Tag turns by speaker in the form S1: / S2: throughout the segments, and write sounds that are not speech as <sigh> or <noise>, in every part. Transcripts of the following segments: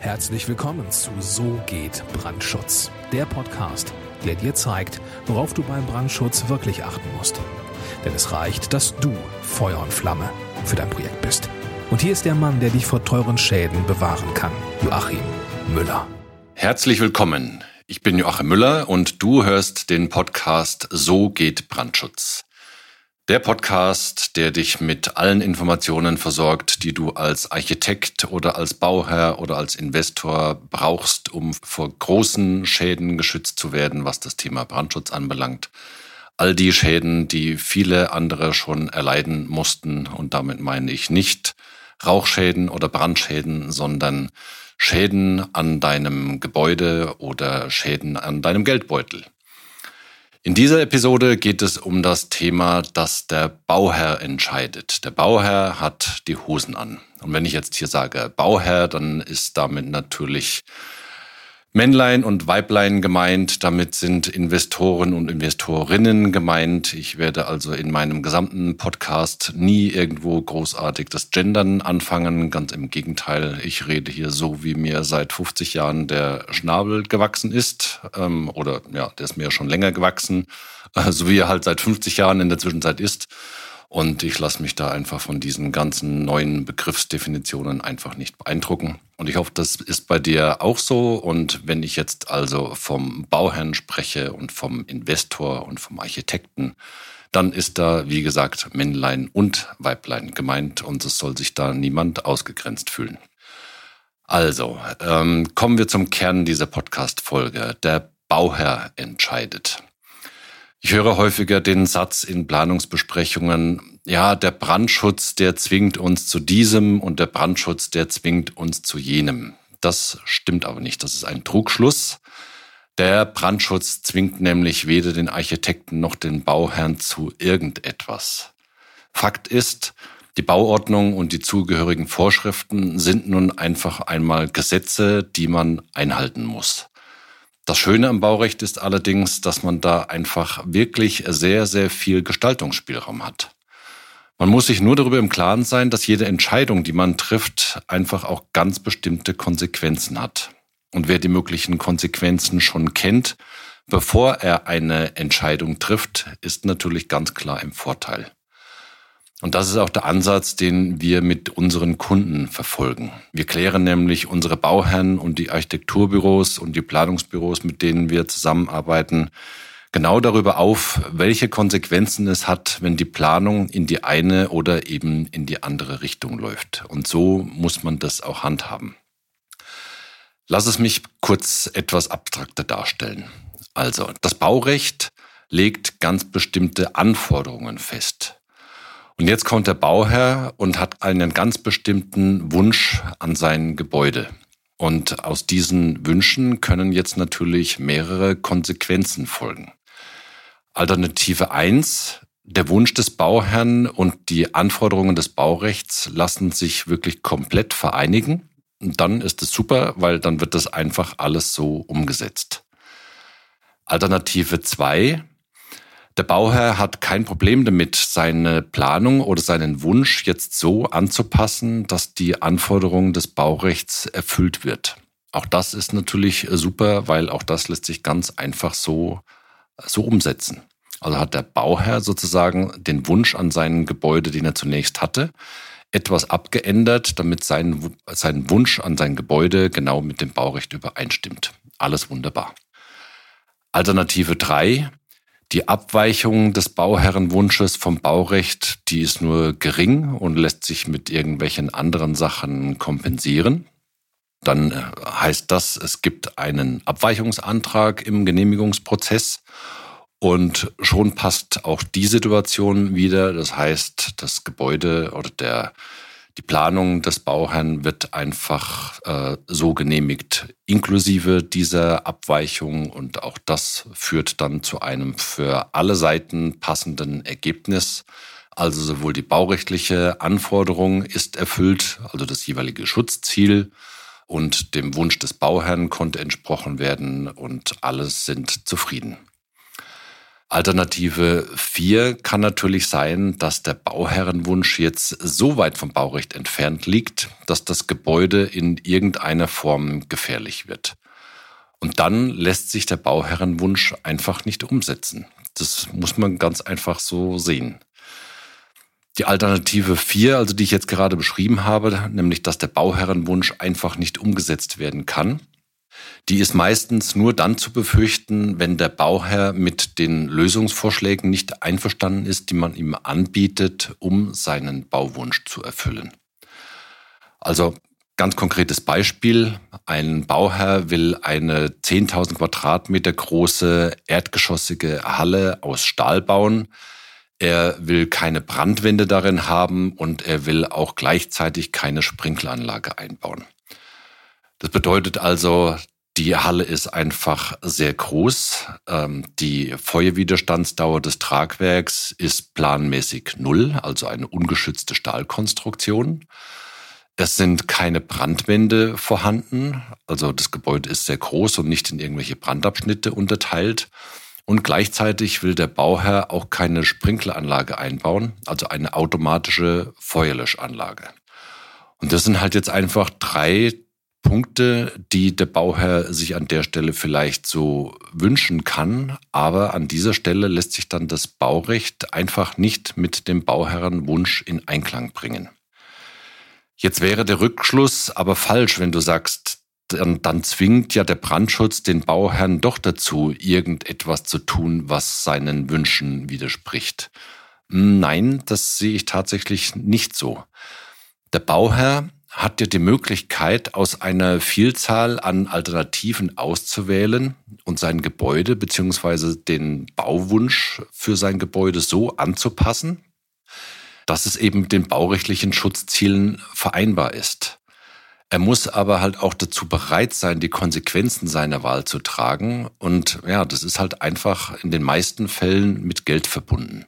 S1: Herzlich willkommen zu So geht Brandschutz, der Podcast, der dir zeigt, worauf du beim Brandschutz wirklich achten musst. Denn es reicht, dass du Feuer und Flamme für dein Projekt bist. Und hier ist der Mann, der dich vor teuren Schäden bewahren kann, Joachim Müller.
S2: Herzlich willkommen. Ich bin Joachim Müller und du hörst den Podcast So geht Brandschutz. Der Podcast, der dich mit allen Informationen versorgt, die du als Architekt oder als Bauherr oder als Investor brauchst, um vor großen Schäden geschützt zu werden, was das Thema Brandschutz anbelangt. All die Schäden, die viele andere schon erleiden mussten, und damit meine ich nicht Rauchschäden oder Brandschäden, sondern Schäden an deinem Gebäude oder Schäden an deinem Geldbeutel. In dieser Episode geht es um das Thema, dass der Bauherr entscheidet. Der Bauherr hat die Hosen an. Und wenn ich jetzt hier sage Bauherr, dann ist damit natürlich Männlein und Weiblein gemeint, damit sind Investoren und Investorinnen gemeint. Ich werde also in meinem gesamten Podcast nie irgendwo großartig das Gendern anfangen. Ganz im Gegenteil, ich rede hier so, wie mir seit 50 Jahren der Schnabel gewachsen ist. Ähm, oder ja, der ist mir schon länger gewachsen, äh, <laughs> so wie er halt seit 50 Jahren in der Zwischenzeit ist. Und ich lasse mich da einfach von diesen ganzen neuen Begriffsdefinitionen einfach nicht beeindrucken. Und ich hoffe, das ist bei dir auch so. Und wenn ich jetzt also vom Bauherrn spreche und vom Investor und vom Architekten, dann ist da, wie gesagt, Männlein und Weiblein gemeint und es soll sich da niemand ausgegrenzt fühlen. Also, ähm, kommen wir zum Kern dieser Podcast-Folge. Der Bauherr entscheidet. Ich höre häufiger den Satz in Planungsbesprechungen, ja, der Brandschutz, der zwingt uns zu diesem und der Brandschutz, der zwingt uns zu jenem. Das stimmt aber nicht. Das ist ein Trugschluss. Der Brandschutz zwingt nämlich weder den Architekten noch den Bauherrn zu irgendetwas. Fakt ist, die Bauordnung und die zugehörigen Vorschriften sind nun einfach einmal Gesetze, die man einhalten muss. Das Schöne am Baurecht ist allerdings, dass man da einfach wirklich sehr, sehr viel Gestaltungsspielraum hat. Man muss sich nur darüber im Klaren sein, dass jede Entscheidung, die man trifft, einfach auch ganz bestimmte Konsequenzen hat. Und wer die möglichen Konsequenzen schon kennt, bevor er eine Entscheidung trifft, ist natürlich ganz klar im Vorteil. Und das ist auch der Ansatz, den wir mit unseren Kunden verfolgen. Wir klären nämlich unsere Bauherren und die Architekturbüros und die Planungsbüros, mit denen wir zusammenarbeiten, genau darüber auf, welche Konsequenzen es hat, wenn die Planung in die eine oder eben in die andere Richtung läuft. Und so muss man das auch handhaben. Lass es mich kurz etwas abstrakter darstellen. Also, das Baurecht legt ganz bestimmte Anforderungen fest. Und jetzt kommt der Bauherr und hat einen ganz bestimmten Wunsch an sein Gebäude. Und aus diesen Wünschen können jetzt natürlich mehrere Konsequenzen folgen. Alternative eins: der Wunsch des Bauherrn und die Anforderungen des Baurechts lassen sich wirklich komplett vereinigen. Und dann ist es super, weil dann wird das einfach alles so umgesetzt. Alternative zwei: der Bauherr hat kein Problem damit, seine Planung oder seinen Wunsch jetzt so anzupassen, dass die Anforderung des Baurechts erfüllt wird. Auch das ist natürlich super, weil auch das lässt sich ganz einfach so, so umsetzen. Also hat der Bauherr sozusagen den Wunsch an sein Gebäude, den er zunächst hatte, etwas abgeändert, damit sein, sein Wunsch an sein Gebäude genau mit dem Baurecht übereinstimmt. Alles wunderbar. Alternative drei: die Abweichung des Bauherrenwunsches vom Baurecht, die ist nur gering und lässt sich mit irgendwelchen anderen Sachen kompensieren. Dann äh, heißt das, es gibt einen Abweichungsantrag im Genehmigungsprozess und schon passt auch die Situation wieder. Das heißt, das Gebäude oder der die Planung des Bauherrn wird einfach äh, so genehmigt, inklusive dieser Abweichung. Und auch das führt dann zu einem für alle Seiten passenden Ergebnis. Also sowohl die baurechtliche Anforderung ist erfüllt, also das jeweilige Schutzziel, und dem Wunsch des Bauherrn konnte entsprochen werden und alles sind zufrieden. Alternative 4 kann natürlich sein, dass der Bauherrenwunsch jetzt so weit vom Baurecht entfernt liegt, dass das Gebäude in irgendeiner Form gefährlich wird. Und dann lässt sich der Bauherrenwunsch einfach nicht umsetzen. Das muss man ganz einfach so sehen. Die Alternative 4, also die ich jetzt gerade beschrieben habe, nämlich dass der Bauherrenwunsch einfach nicht umgesetzt werden kann, die ist meistens nur dann zu befürchten, wenn der Bauherr mit den Lösungsvorschlägen nicht einverstanden ist, die man ihm anbietet, um seinen Bauwunsch zu erfüllen. Also ganz konkretes Beispiel. Ein Bauherr will eine 10.000 Quadratmeter große erdgeschossige Halle aus Stahl bauen. Er will keine Brandwände darin haben und er will auch gleichzeitig keine Sprinkleranlage einbauen. Das bedeutet also, die Halle ist einfach sehr groß. Ähm, die Feuerwiderstandsdauer des Tragwerks ist planmäßig null, also eine ungeschützte Stahlkonstruktion. Es sind keine Brandwände vorhanden, also das Gebäude ist sehr groß und nicht in irgendwelche Brandabschnitte unterteilt. Und gleichzeitig will der Bauherr auch keine Sprinkleranlage einbauen, also eine automatische Feuerlöschanlage. Und das sind halt jetzt einfach drei Punkte, die der Bauherr sich an der Stelle vielleicht so wünschen kann, aber an dieser Stelle lässt sich dann das Baurecht einfach nicht mit dem Bauherrenwunsch in Einklang bringen. Jetzt wäre der Rückschluss aber falsch, wenn du sagst, dann, dann zwingt ja der Brandschutz den Bauherrn doch dazu, irgendetwas zu tun, was seinen Wünschen widerspricht. Nein, das sehe ich tatsächlich nicht so. Der Bauherr hat ja die Möglichkeit, aus einer Vielzahl an Alternativen auszuwählen und sein Gebäude beziehungsweise den Bauwunsch für sein Gebäude so anzupassen, dass es eben mit den baurechtlichen Schutzzielen vereinbar ist. Er muss aber halt auch dazu bereit sein, die Konsequenzen seiner Wahl zu tragen. Und ja, das ist halt einfach in den meisten Fällen mit Geld verbunden.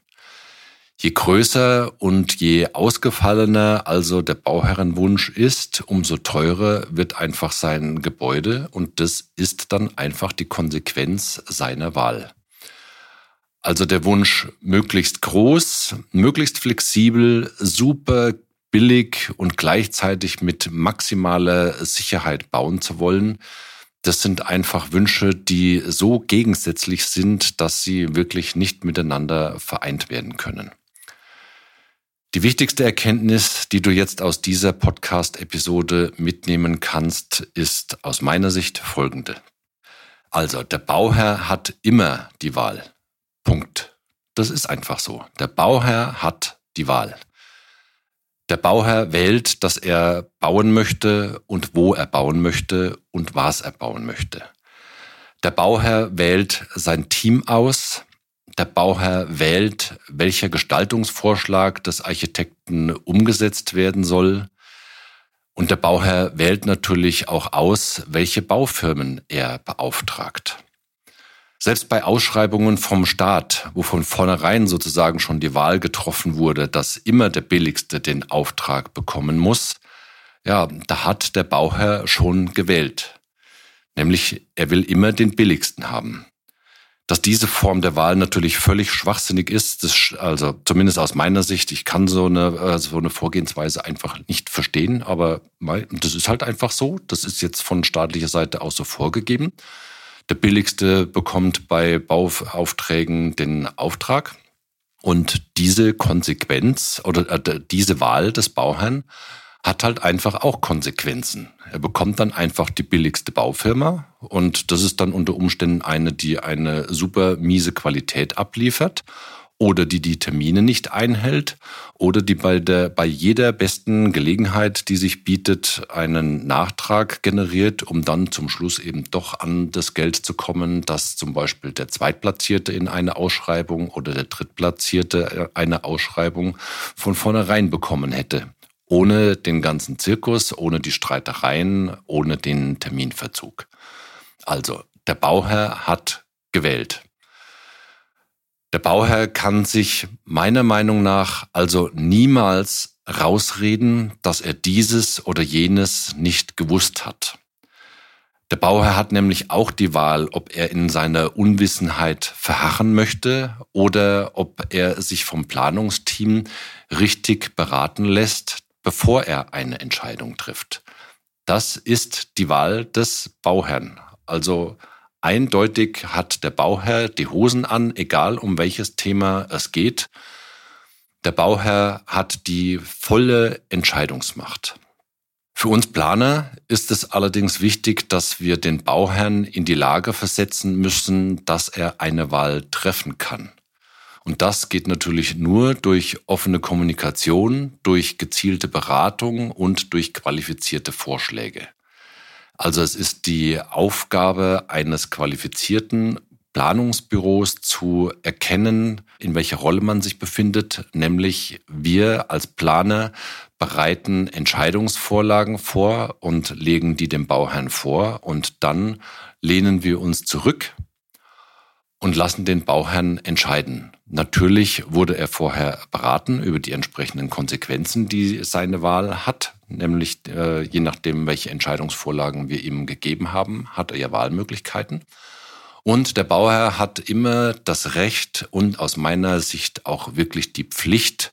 S2: Je größer und je ausgefallener also der Bauherrenwunsch ist, umso teurer wird einfach sein Gebäude und das ist dann einfach die Konsequenz seiner Wahl. Also der Wunsch möglichst groß, möglichst flexibel, super billig und gleichzeitig mit maximaler Sicherheit bauen zu wollen, das sind einfach Wünsche, die so gegensätzlich sind, dass sie wirklich nicht miteinander vereint werden können. Die wichtigste Erkenntnis, die du jetzt aus dieser Podcast-Episode mitnehmen kannst, ist aus meiner Sicht folgende. Also, der Bauherr hat immer die Wahl. Punkt. Das ist einfach so. Der Bauherr hat die Wahl. Der Bauherr wählt, dass er bauen möchte und wo er bauen möchte und was er bauen möchte. Der Bauherr wählt sein Team aus, der Bauherr wählt, welcher Gestaltungsvorschlag des Architekten umgesetzt werden soll. Und der Bauherr wählt natürlich auch aus, welche Baufirmen er beauftragt. Selbst bei Ausschreibungen vom Staat, wo von vornherein sozusagen schon die Wahl getroffen wurde, dass immer der Billigste den Auftrag bekommen muss, ja, da hat der Bauherr schon gewählt. Nämlich, er will immer den Billigsten haben. Dass diese Form der Wahl natürlich völlig schwachsinnig ist, das, also zumindest aus meiner Sicht, ich kann so eine, äh, so eine Vorgehensweise einfach nicht verstehen, aber das ist halt einfach so. Das ist jetzt von staatlicher Seite aus so vorgegeben. Der Billigste bekommt bei Bauaufträgen den Auftrag. Und diese Konsequenz oder äh, diese Wahl des Bauherrn hat halt einfach auch Konsequenzen. Er bekommt dann einfach die billigste Baufirma und das ist dann unter Umständen eine, die eine super miese Qualität abliefert oder die die Termine nicht einhält oder die bei der bei jeder besten Gelegenheit, die sich bietet, einen Nachtrag generiert, um dann zum Schluss eben doch an das Geld zu kommen, dass zum Beispiel der Zweitplatzierte in eine Ausschreibung oder der Drittplatzierte eine Ausschreibung von vornherein bekommen hätte ohne den ganzen Zirkus, ohne die Streitereien, ohne den Terminverzug. Also, der Bauherr hat gewählt. Der Bauherr kann sich meiner Meinung nach also niemals rausreden, dass er dieses oder jenes nicht gewusst hat. Der Bauherr hat nämlich auch die Wahl, ob er in seiner Unwissenheit verharren möchte oder ob er sich vom Planungsteam richtig beraten lässt, bevor er eine Entscheidung trifft. Das ist die Wahl des Bauherrn. Also eindeutig hat der Bauherr die Hosen an, egal um welches Thema es geht. Der Bauherr hat die volle Entscheidungsmacht. Für uns Planer ist es allerdings wichtig, dass wir den Bauherrn in die Lage versetzen müssen, dass er eine Wahl treffen kann. Und das geht natürlich nur durch offene Kommunikation, durch gezielte Beratung und durch qualifizierte Vorschläge. Also es ist die Aufgabe eines qualifizierten Planungsbüros zu erkennen, in welcher Rolle man sich befindet, nämlich wir als Planer bereiten Entscheidungsvorlagen vor und legen die dem Bauherrn vor und dann lehnen wir uns zurück und lassen den Bauherrn entscheiden. Natürlich wurde er vorher beraten über die entsprechenden Konsequenzen, die seine Wahl hat, nämlich äh, je nachdem, welche Entscheidungsvorlagen wir ihm gegeben haben, hat er ja Wahlmöglichkeiten. Und der Bauherr hat immer das Recht und aus meiner Sicht auch wirklich die Pflicht,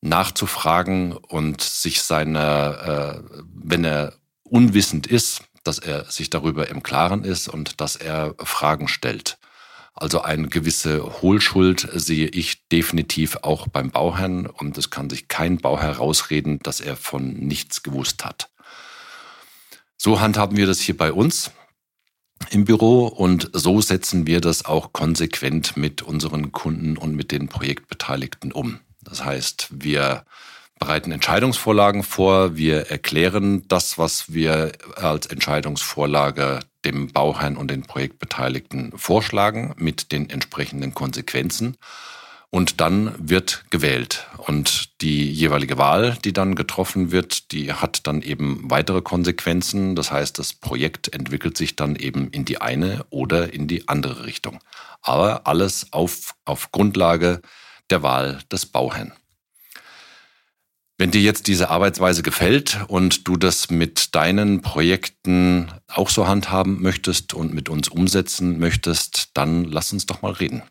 S2: nachzufragen und sich seiner, äh, wenn er unwissend ist, dass er sich darüber im Klaren ist und dass er Fragen stellt. Also eine gewisse Hohlschuld sehe ich definitiv auch beim Bauherrn und es kann sich kein Bauherr rausreden, dass er von nichts gewusst hat. So handhaben wir das hier bei uns im Büro und so setzen wir das auch konsequent mit unseren Kunden und mit den Projektbeteiligten um. Das heißt, wir bereiten Entscheidungsvorlagen vor, wir erklären das, was wir als Entscheidungsvorlage dem Bauherrn und den Projektbeteiligten vorschlagen mit den entsprechenden Konsequenzen. Und dann wird gewählt. Und die jeweilige Wahl, die dann getroffen wird, die hat dann eben weitere Konsequenzen. Das heißt, das Projekt entwickelt sich dann eben in die eine oder in die andere Richtung. Aber alles auf, auf Grundlage der Wahl des Bauherrn. Wenn dir jetzt diese Arbeitsweise gefällt und du das mit deinen Projekten auch so handhaben möchtest und mit uns umsetzen möchtest, dann lass uns doch mal reden.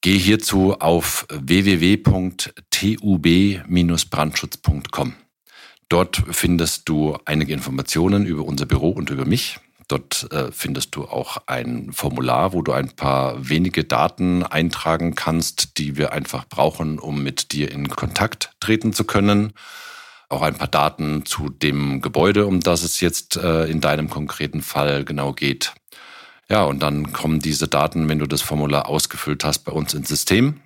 S2: Geh hierzu auf www.tub-brandschutz.com. Dort findest du einige Informationen über unser Büro und über mich. Dort äh, findest du auch ein Formular, wo du ein paar wenige Daten eintragen kannst, die wir einfach brauchen, um mit dir in Kontakt treten zu können. Auch ein paar Daten zu dem Gebäude, um das es jetzt äh, in deinem konkreten Fall genau geht. Ja, und dann kommen diese Daten, wenn du das Formular ausgefüllt hast, bei uns ins System.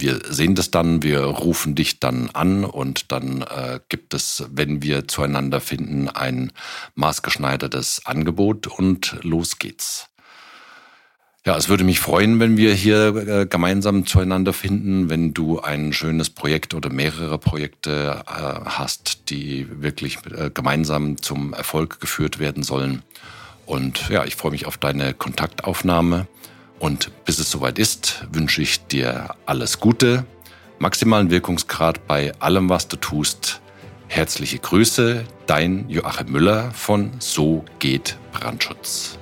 S2: Wir sehen das dann, wir rufen dich dann an und dann äh, gibt es, wenn wir zueinander finden, ein maßgeschneidertes Angebot und los geht's. Ja, es würde mich freuen, wenn wir hier äh, gemeinsam zueinander finden, wenn du ein schönes Projekt oder mehrere Projekte äh, hast, die wirklich äh, gemeinsam zum Erfolg geführt werden sollen. Und ja, ich freue mich auf deine Kontaktaufnahme. Und bis es soweit ist, wünsche ich dir alles Gute, maximalen Wirkungsgrad bei allem, was du tust. Herzliche Grüße, dein Joachim Müller von So geht Brandschutz.